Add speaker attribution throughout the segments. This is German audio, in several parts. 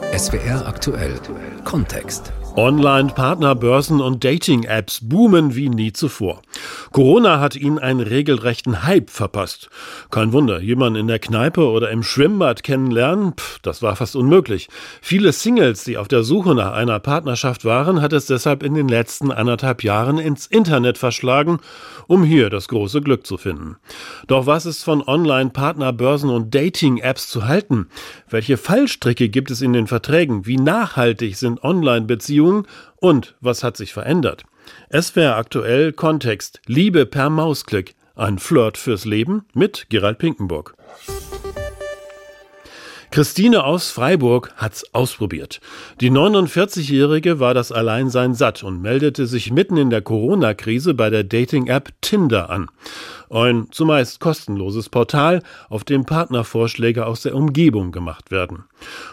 Speaker 1: SWR aktuell Kontext.
Speaker 2: Online-Partnerbörsen und Dating-Apps boomen wie nie zuvor. Corona hat ihnen einen regelrechten Hype verpasst. Kein Wunder, jemanden in der Kneipe oder im Schwimmbad kennenlernen, pff, das war fast unmöglich. Viele Singles, die auf der Suche nach einer Partnerschaft waren, hat es deshalb in den letzten anderthalb Jahren ins Internet verschlagen, um hier das große Glück zu finden. Doch was ist von Online-Partnerbörsen und Dating-Apps zu halten? Welche Fallstricke gibt es in den Verträgen? Wie nachhaltig sind Online-Beziehungen? Und was hat sich verändert? Es wäre aktuell Kontext Liebe per Mausklick. Ein Flirt fürs Leben mit Gerald Pinkenburg. Christine aus Freiburg hat's ausprobiert. Die 49-Jährige war das Alleinsein satt und meldete sich mitten in der Corona-Krise bei der Dating-App Tinder an. Ein zumeist kostenloses Portal, auf dem Partnervorschläge aus der Umgebung gemacht werden.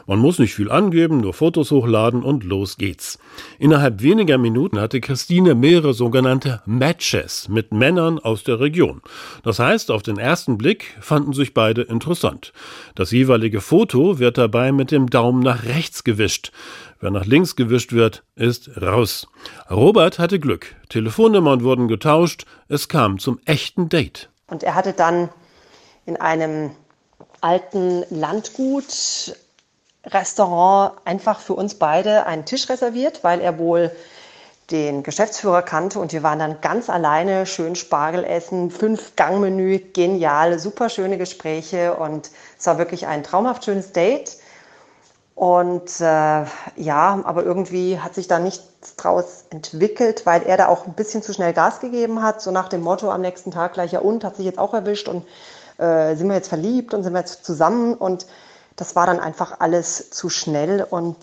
Speaker 2: Man muss nicht viel angeben, nur Fotos hochladen und los geht's. Innerhalb weniger Minuten hatte Christine mehrere sogenannte Matches mit Männern aus der Region. Das heißt, auf den ersten Blick fanden sich beide interessant. Das jeweilige Foto wird dabei mit dem Daumen nach rechts gewischt. Wer nach links gewischt wird, ist raus. Robert hatte Glück. Telefonnummern wurden getauscht. Es kam zum echten Date.
Speaker 3: Und er hatte dann in einem alten Landgut Restaurant einfach für uns beide einen Tisch reserviert, weil er wohl den Geschäftsführer kannte und wir waren dann ganz alleine, schön Spargel essen, fünf Gangmenü, genial, super schöne Gespräche und es war wirklich ein traumhaft schönes Date. Und äh, ja, aber irgendwie hat sich da nichts draus entwickelt, weil er da auch ein bisschen zu schnell Gas gegeben hat, so nach dem Motto am nächsten Tag gleich, ja und, hat sich jetzt auch erwischt und äh, sind wir jetzt verliebt und sind wir jetzt zusammen? Und das war dann einfach alles zu schnell und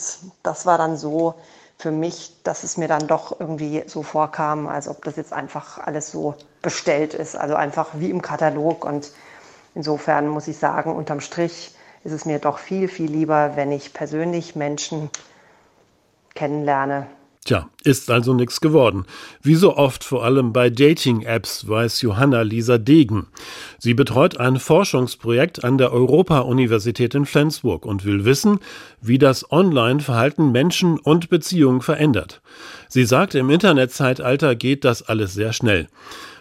Speaker 3: das war dann so für mich, dass es mir dann doch irgendwie so vorkam, als ob das jetzt einfach alles so bestellt ist, also einfach wie im Katalog. Und insofern muss ich sagen, unterm Strich, ist es mir doch viel, viel lieber, wenn ich persönlich Menschen kennenlerne.
Speaker 2: Tja, ist also nichts geworden. Wie so oft vor allem bei Dating-Apps, weiß Johanna Lisa Degen. Sie betreut ein Forschungsprojekt an der Europa-Universität in Flensburg und will wissen, wie das Online-Verhalten Menschen und Beziehungen verändert. Sie sagt, im Internetzeitalter geht das alles sehr schnell.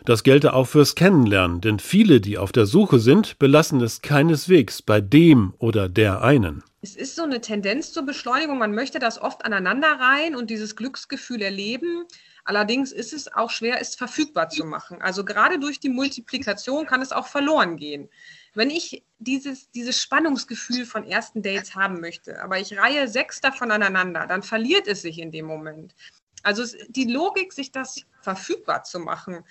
Speaker 2: Das gelte auch fürs Kennenlernen, denn viele, die auf der Suche sind, belassen es keineswegs bei dem oder der einen.
Speaker 4: Es ist so eine Tendenz zur Beschleunigung. Man möchte das oft aneinander rein und dieses Glücksgefühl erleben. Allerdings ist es auch schwer, es verfügbar zu machen. Also gerade durch die Multiplikation kann es auch verloren gehen. Wenn ich dieses, dieses Spannungsgefühl von ersten Dates haben möchte, aber ich reihe sechs davon aneinander, dann verliert es sich in dem Moment. Also die Logik, sich das verfügbar zu machen,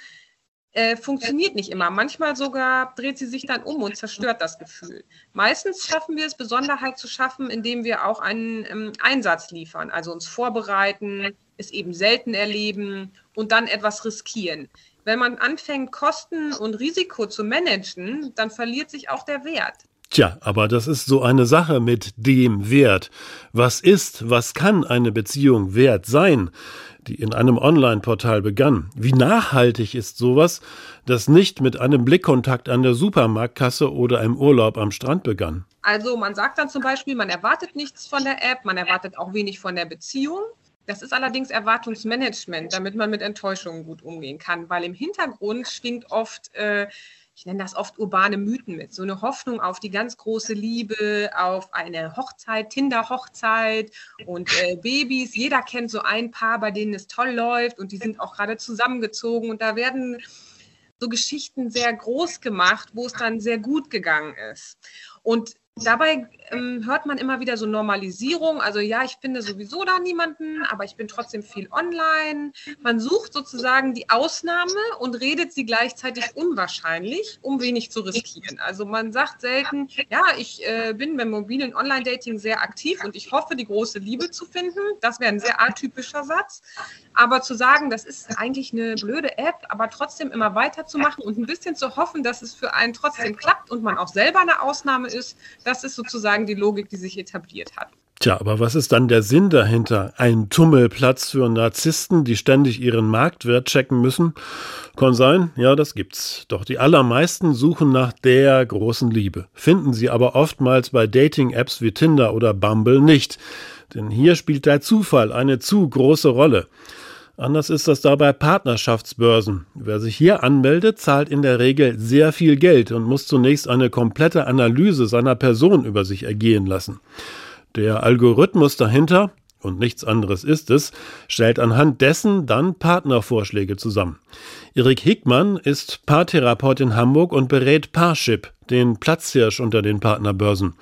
Speaker 4: äh, funktioniert nicht immer. Manchmal sogar dreht sie sich dann um und zerstört das Gefühl. Meistens schaffen wir es, Besonderheit zu schaffen, indem wir auch einen ähm, Einsatz liefern, also uns vorbereiten, es eben selten erleben und dann etwas riskieren. Wenn man anfängt, Kosten und Risiko zu managen, dann verliert sich auch der Wert.
Speaker 2: Tja, aber das ist so eine Sache mit dem Wert. Was ist, was kann eine Beziehung wert sein? die in einem Online-Portal begann. Wie nachhaltig ist sowas, das nicht mit einem Blickkontakt an der Supermarktkasse oder einem Urlaub am Strand begann?
Speaker 4: Also man sagt dann zum Beispiel, man erwartet nichts von der App, man erwartet auch wenig von der Beziehung. Das ist allerdings Erwartungsmanagement, damit man mit Enttäuschungen gut umgehen kann, weil im Hintergrund schwingt oft äh, ich nenne das oft urbane Mythen mit, so eine Hoffnung auf die ganz große Liebe, auf eine Hochzeit, Tinder-Hochzeit und äh, Babys. Jeder kennt so ein Paar, bei denen es toll läuft und die sind auch gerade zusammengezogen und da werden so Geschichten sehr groß gemacht, wo es dann sehr gut gegangen ist. Und Dabei ähm, hört man immer wieder so Normalisierung. Also ja, ich finde sowieso da niemanden, aber ich bin trotzdem viel online. Man sucht sozusagen die Ausnahme und redet sie gleichzeitig unwahrscheinlich, um wenig zu riskieren. Also man sagt selten, ja, ich äh, bin beim mobilen Online-Dating sehr aktiv und ich hoffe, die große Liebe zu finden. Das wäre ein sehr atypischer Satz. Aber zu sagen, das ist eigentlich eine blöde App, aber trotzdem immer weiterzumachen und ein bisschen zu hoffen, dass es für einen trotzdem klappt und man auch selber eine Ausnahme ist, das ist sozusagen die Logik, die sich etabliert hat.
Speaker 2: Tja, aber was ist dann der Sinn dahinter? Ein Tummelplatz für Narzissten, die ständig ihren Marktwert checken müssen? Kann sein, ja, das gibt's. Doch die allermeisten suchen nach der großen Liebe, finden sie aber oftmals bei Dating-Apps wie Tinder oder Bumble nicht. Denn hier spielt der Zufall eine zu große Rolle. Anders ist das da bei Partnerschaftsbörsen. Wer sich hier anmeldet, zahlt in der Regel sehr viel Geld und muss zunächst eine komplette Analyse seiner Person über sich ergehen lassen. Der Algorithmus dahinter, und nichts anderes ist es, stellt anhand dessen dann Partnervorschläge zusammen. Erik Hickmann ist Paartherapeut in Hamburg und berät Parship, den Platzhirsch unter den Partnerbörsen.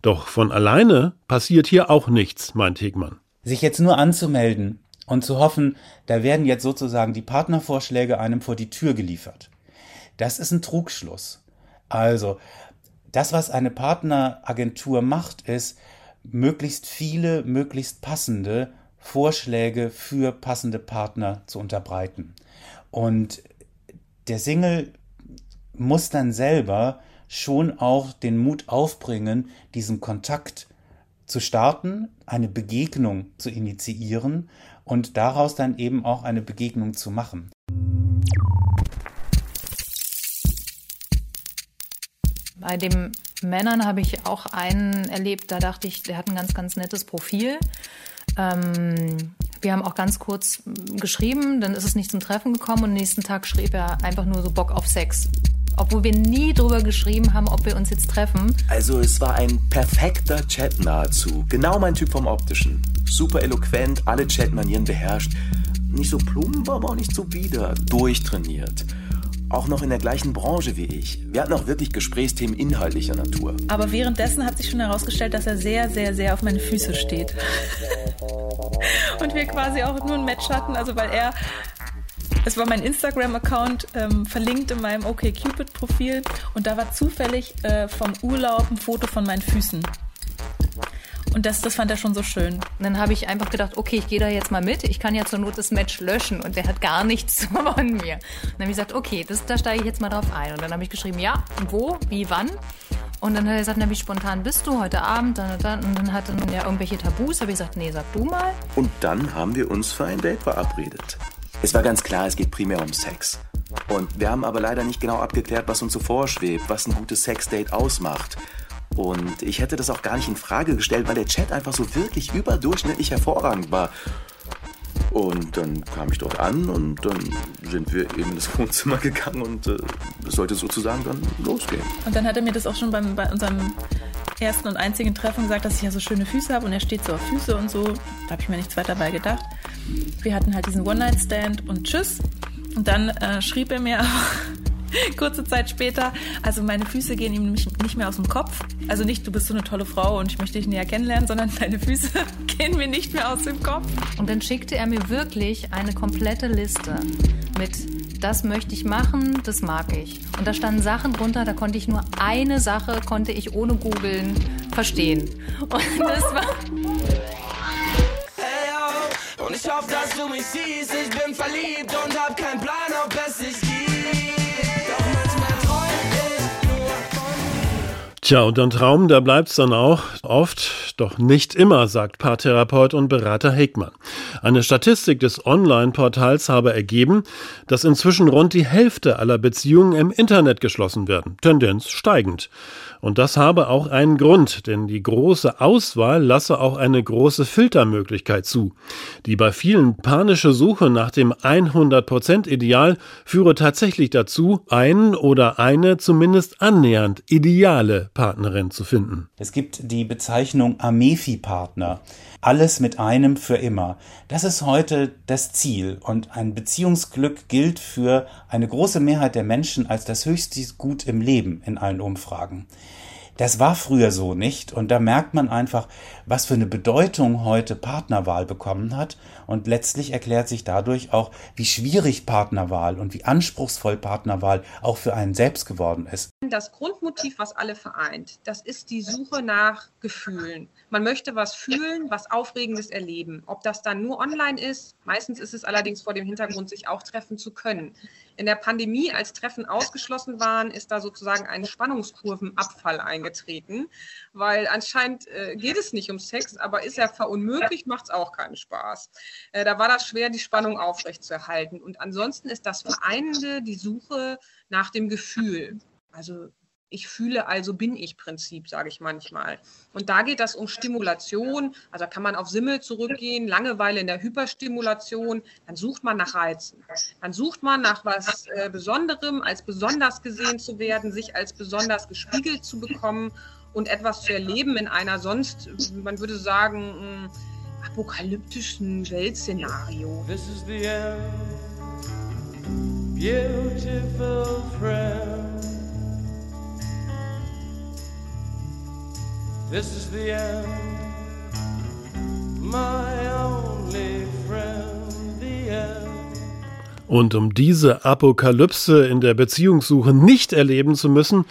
Speaker 2: Doch von alleine passiert hier auch nichts, meint Hickmann.
Speaker 5: Sich jetzt nur anzumelden und zu hoffen, da werden jetzt sozusagen die Partnervorschläge einem vor die Tür geliefert. Das ist ein Trugschluss. Also, das, was eine Partneragentur macht, ist, möglichst viele, möglichst passende Vorschläge für passende Partner zu unterbreiten. Und der Single muss dann selber schon auch den Mut aufbringen, diesen Kontakt zu starten, eine Begegnung zu initiieren und daraus dann eben auch eine Begegnung zu machen.
Speaker 6: Bei den Männern habe ich auch einen erlebt, da dachte ich, der hat ein ganz, ganz nettes Profil. Ähm, wir haben auch ganz kurz geschrieben, dann ist es nicht zum Treffen gekommen und nächsten Tag schrieb er einfach nur so Bock auf Sex. Obwohl wir nie drüber geschrieben haben, ob wir uns jetzt treffen.
Speaker 7: Also es war ein perfekter Chat nahezu. Genau mein Typ vom Optischen. Super eloquent, alle Chatmanieren beherrscht. Nicht so plump, aber auch nicht so wieder. Durchtrainiert. Auch noch in der gleichen Branche wie ich. Wir hatten auch wirklich Gesprächsthemen inhaltlicher Natur.
Speaker 8: Aber währenddessen hat sich schon herausgestellt, dass er sehr, sehr, sehr auf meine Füße steht. Und wir quasi auch nur ein Match hatten, also weil er es war mein Instagram-Account ähm, verlinkt in meinem OkCupid-Profil und da war zufällig äh, vom Urlaub ein Foto von meinen Füßen. Und das, das fand er schon so schön. Und
Speaker 6: dann habe ich einfach gedacht, okay, ich gehe da jetzt mal mit. Ich kann ja zur Not das Match löschen und der hat gar nichts von mir. Und dann habe ich gesagt, okay, das, da steige ich jetzt mal drauf ein. Und dann habe ich geschrieben, ja, wo, wie, wann. Und dann hat er gesagt, na, wie spontan bist du heute Abend? Dann, dann, und dann hat er ja irgendwelche Tabus. Habe ich gesagt, nee, sag du mal.
Speaker 7: Und dann haben wir uns für ein Date verabredet. Es war ganz klar, es geht primär um Sex. Und wir haben aber leider nicht genau abgeklärt, was uns so vorschwebt, was ein gutes Sexdate ausmacht. Und ich hätte das auch gar nicht in Frage gestellt, weil der Chat einfach so wirklich überdurchschnittlich hervorragend war. Und dann kam ich dort an und dann sind wir eben ins Wohnzimmer gegangen und äh, es sollte sozusagen dann losgehen.
Speaker 8: Und dann hat er mir das auch schon beim, bei unserem ersten und einzigen Treffen gesagt, dass ich ja so schöne Füße habe und er steht so auf Füße und so. Da habe ich mir nichts weiter dabei gedacht. Wir hatten halt diesen One-Night-Stand und tschüss. Und dann äh, schrieb er mir kurze Zeit später, also meine Füße gehen ihm nicht mehr aus dem Kopf. Also nicht, du bist so eine tolle Frau und ich möchte dich näher kennenlernen, sondern deine Füße gehen mir nicht mehr aus dem Kopf.
Speaker 6: Und dann schickte er mir wirklich eine komplette Liste mit das möchte ich machen, das mag ich. Und da standen Sachen drunter, da konnte ich nur eine Sache, konnte ich ohne googeln verstehen. Und das war... Hey, und ich hoffe, dass du mich siehst, ich bin verliebt und hab keinen Plan, ob es sich
Speaker 2: Tja, und ein Traum, da bleibt's dann auch oft, doch nicht immer, sagt Paartherapeut und Berater Hickmann. Eine Statistik des Online-Portals habe ergeben, dass inzwischen rund die Hälfte aller Beziehungen im Internet geschlossen werden, Tendenz steigend. Und das habe auch einen Grund, denn die große Auswahl lasse auch eine große Filtermöglichkeit zu. Die bei vielen panische Suche nach dem 100% Ideal führe tatsächlich dazu, einen oder eine zumindest annähernd ideale Partnerin zu finden.
Speaker 5: Es gibt die Bezeichnung Amefi-Partner. Alles mit einem für immer. Das ist heute das Ziel und ein Beziehungsglück gilt für eine große Mehrheit der Menschen als das höchste Gut im Leben in allen Umfragen. Das war früher so nicht und da merkt man einfach, was für eine Bedeutung heute Partnerwahl bekommen hat und letztlich erklärt sich dadurch auch, wie schwierig Partnerwahl und wie anspruchsvoll Partnerwahl auch für einen selbst geworden ist.
Speaker 4: Das Grundmotiv, was alle vereint, das ist die Suche nach Gefühlen. Man möchte was fühlen, was Aufregendes erleben. Ob das dann nur online ist, meistens ist es allerdings vor dem Hintergrund, sich auch treffen zu können. In der Pandemie, als Treffen ausgeschlossen waren, ist da sozusagen ein Spannungskurvenabfall eingetreten, weil anscheinend äh, geht es nicht um Sex, aber ist er verunmöglicht, macht es auch keinen Spaß. Äh, da war das schwer, die Spannung aufrechtzuerhalten. Und ansonsten ist das Vereinende die Suche nach dem Gefühl. Also ich fühle, also bin ich Prinzip, sage ich manchmal. Und da geht das um Stimulation. Also kann man auf Simmel zurückgehen, Langeweile in der Hyperstimulation. Dann sucht man nach Reizen. Dann sucht man nach was äh, Besonderem, als besonders gesehen zu werden, sich als besonders gespiegelt zu bekommen und etwas zu erleben in einer sonst, man würde sagen, mm, apokalyptischen Weltszenario. This is the end, beautiful friend.
Speaker 2: This is the end, my only friend, the end. Und um diese Apokalypse in der Beziehungssuche nicht erleben zu müssen,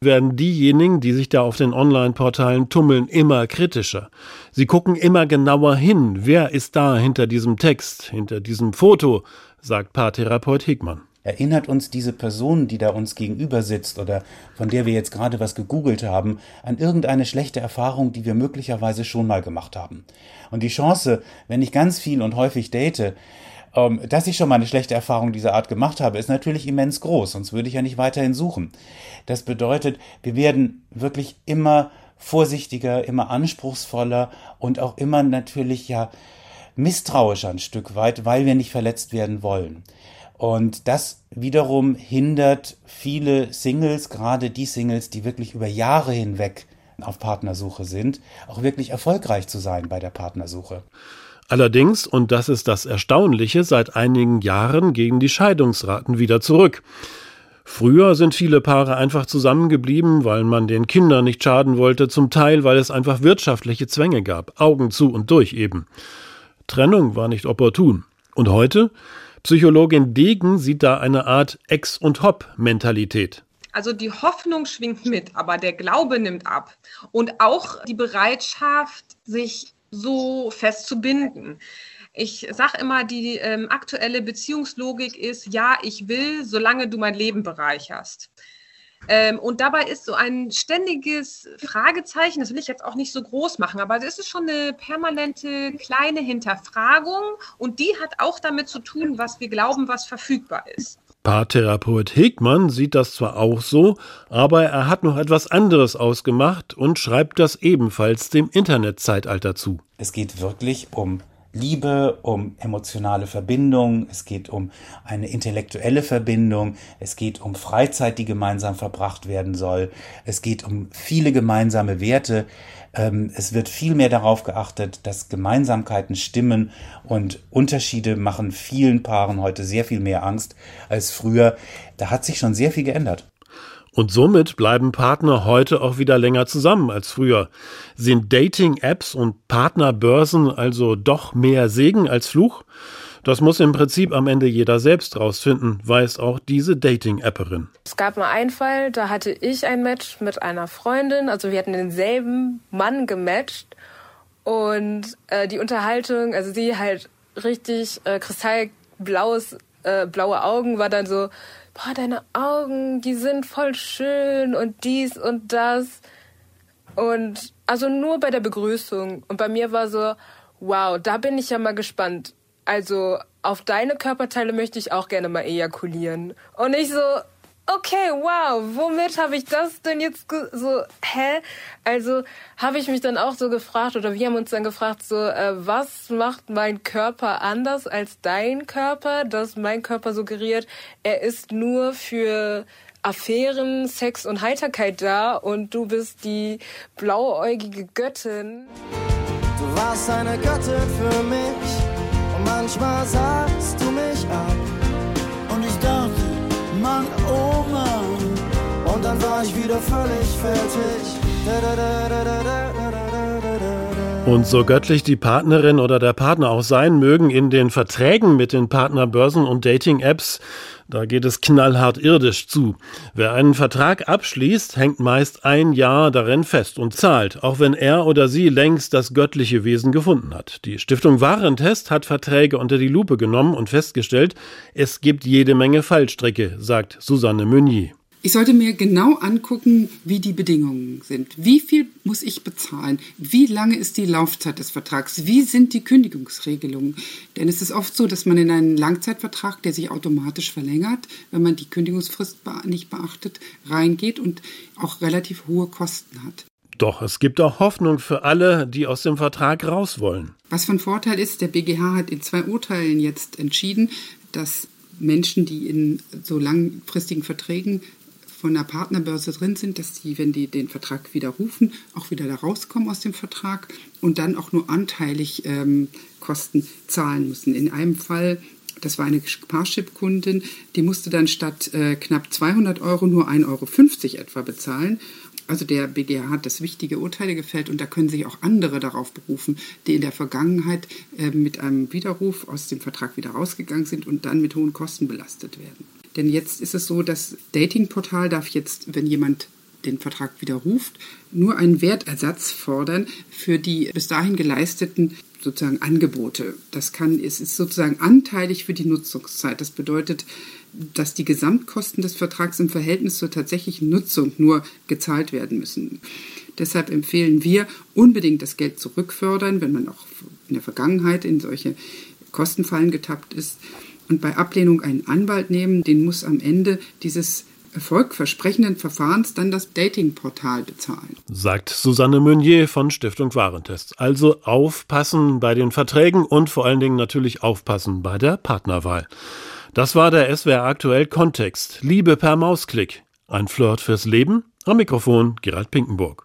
Speaker 2: werden diejenigen, die sich da auf den Online-Portalen tummeln, immer kritischer. Sie gucken immer genauer hin, wer ist da hinter diesem Text, hinter diesem Foto, sagt Paartherapeut Hegmann.
Speaker 5: Erinnert uns diese Person, die da uns gegenüber sitzt oder von der wir jetzt gerade was gegoogelt haben, an irgendeine schlechte Erfahrung, die wir möglicherweise schon mal gemacht haben? Und die Chance, wenn ich ganz viel und häufig date, ähm, dass ich schon mal eine schlechte Erfahrung dieser Art gemacht habe, ist natürlich immens groß, sonst würde ich ja nicht weiterhin suchen. Das bedeutet, wir werden wirklich immer vorsichtiger, immer anspruchsvoller und auch immer natürlich ja misstrauischer ein Stück weit, weil wir nicht verletzt werden wollen. Und das wiederum hindert viele Singles, gerade die Singles, die wirklich über Jahre hinweg auf Partnersuche sind, auch wirklich erfolgreich zu sein bei der Partnersuche.
Speaker 2: Allerdings, und das ist das Erstaunliche, seit einigen Jahren gehen die Scheidungsraten wieder zurück. Früher sind viele Paare einfach zusammengeblieben, weil man den Kindern nicht schaden wollte, zum Teil, weil es einfach wirtschaftliche Zwänge gab, Augen zu und durch eben. Trennung war nicht opportun. Und heute? Psychologin Degen sieht da eine Art Ex- und Hop-Mentalität.
Speaker 4: Also die Hoffnung schwingt mit, aber der Glaube nimmt ab. Und auch die Bereitschaft, sich so fest zu binden. Ich sage immer, die ähm, aktuelle Beziehungslogik ist, ja, ich will, solange du mein Leben bereicherst. Ähm, und dabei ist so ein ständiges Fragezeichen, das will ich jetzt auch nicht so groß machen, aber es ist schon eine permanente kleine Hinterfragung und die hat auch damit zu tun, was wir glauben, was verfügbar ist.
Speaker 2: Paartherapeut Hegmann sieht das zwar auch so, aber er hat noch etwas anderes ausgemacht und schreibt das ebenfalls dem Internetzeitalter zu.
Speaker 5: Es geht wirklich um Liebe, um emotionale Verbindung, es geht um eine intellektuelle Verbindung, es geht um Freizeit, die gemeinsam verbracht werden soll, es geht um viele gemeinsame Werte, ähm, es wird viel mehr darauf geachtet, dass Gemeinsamkeiten stimmen und Unterschiede machen vielen Paaren heute sehr viel mehr Angst als früher. Da hat sich schon sehr viel geändert.
Speaker 2: Und somit bleiben Partner heute auch wieder länger zusammen als früher. Sind Dating-Apps und Partnerbörsen also doch mehr Segen als Fluch? Das muss im Prinzip am Ende jeder selbst rausfinden, weiß auch diese Dating-Apperin.
Speaker 9: Es gab mal einen Fall, da hatte ich ein Match mit einer Freundin, also wir hatten denselben Mann gematcht und äh, die Unterhaltung, also sie halt richtig äh, kristallblaues, äh, blaue Augen, war dann so, boah, deine Augen, die sind voll schön und dies und das. Und also nur bei der Begrüßung. Und bei mir war so, wow, da bin ich ja mal gespannt. Also auf deine Körperteile möchte ich auch gerne mal ejakulieren. Und ich so, okay, wow, womit habe ich das denn jetzt so, hä? Also habe ich mich dann auch so gefragt oder wir haben uns dann gefragt, so, äh, was macht mein Körper anders als dein Körper, dass mein Körper suggeriert, er ist nur für Affären, Sex und Heiterkeit da und du bist die blauäugige Göttin.
Speaker 10: Du warst eine Göttin für mich und manchmal sagst du mich ab. War ich wieder völlig fertig.
Speaker 2: Und so göttlich die Partnerin oder der Partner auch sein mögen in den Verträgen mit den Partnerbörsen und Dating-Apps, da geht es knallhart irdisch zu. Wer einen Vertrag abschließt, hängt meist ein Jahr darin fest und zahlt, auch wenn er oder sie längst das göttliche Wesen gefunden hat. Die Stiftung Warentest hat Verträge unter die Lupe genommen und festgestellt, es gibt jede Menge Fallstricke, sagt Susanne Meunier.
Speaker 11: Ich sollte mir genau angucken, wie die Bedingungen sind. Wie viel muss ich bezahlen? Wie lange ist die Laufzeit des Vertrags? Wie sind die Kündigungsregelungen? Denn es ist oft so, dass man in einen Langzeitvertrag, der sich automatisch verlängert, wenn man die Kündigungsfrist nicht beachtet, reingeht und auch relativ hohe Kosten hat.
Speaker 2: Doch es gibt auch Hoffnung für alle, die aus dem Vertrag raus wollen.
Speaker 11: Was von Vorteil ist, der BGH hat in zwei Urteilen jetzt entschieden, dass Menschen, die in so langfristigen Verträgen von der Partnerbörse drin sind, dass die, wenn die den Vertrag widerrufen, auch wieder da rauskommen aus dem Vertrag und dann auch nur anteilig ähm, Kosten zahlen müssen. In einem Fall das war eine Parship-Kundin, die musste dann statt äh, knapp 200 Euro nur 1,50 Euro etwa bezahlen. Also der BGH hat das wichtige Urteile gefällt und da können sich auch andere darauf berufen, die in der Vergangenheit äh, mit einem Widerruf aus dem Vertrag wieder rausgegangen sind und dann mit hohen Kosten belastet werden. Denn jetzt ist es so, das Datingportal darf jetzt, wenn jemand den Vertrag widerruft, nur einen Wertersatz fordern für die bis dahin geleisteten sozusagen Angebote. Das kann, es ist sozusagen anteilig für die Nutzungszeit. Das bedeutet, dass die Gesamtkosten des Vertrags im Verhältnis zur tatsächlichen Nutzung nur gezahlt werden müssen. Deshalb empfehlen wir unbedingt das Geld zurückfördern, wenn man auch in der Vergangenheit in solche Kostenfallen getappt ist und bei Ablehnung einen Anwalt nehmen, den muss am Ende dieses erfolgversprechenden Verfahrens dann das Datingportal bezahlen.
Speaker 2: Sagt Susanne Meunier von Stiftung Warentest. Also aufpassen bei den Verträgen und vor allen Dingen natürlich aufpassen bei der Partnerwahl. Das war der SWR aktuell Kontext. Liebe per Mausklick. Ein Flirt fürs Leben? Am Mikrofon Gerald Pinkenburg.